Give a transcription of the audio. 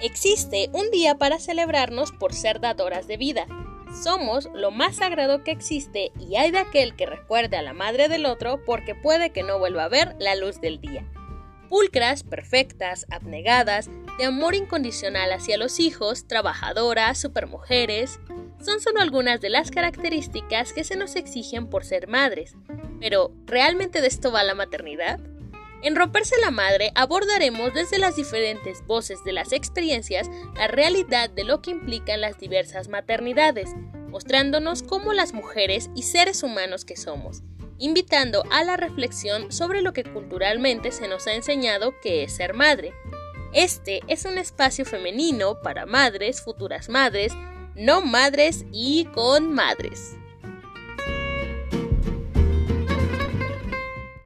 Existe un día para celebrarnos por ser dadoras de vida. Somos lo más sagrado que existe y hay de aquel que recuerde a la madre del otro porque puede que no vuelva a ver la luz del día. Pulcras, perfectas, abnegadas, de amor incondicional hacia los hijos, trabajadoras, supermujeres, son solo algunas de las características que se nos exigen por ser madres. Pero, ¿realmente de esto va la maternidad? En Romperse la Madre abordaremos desde las diferentes voces de las experiencias la realidad de lo que implican las diversas maternidades, mostrándonos cómo las mujeres y seres humanos que somos, invitando a la reflexión sobre lo que culturalmente se nos ha enseñado que es ser madre. Este es un espacio femenino para madres, futuras madres, no madres y con madres.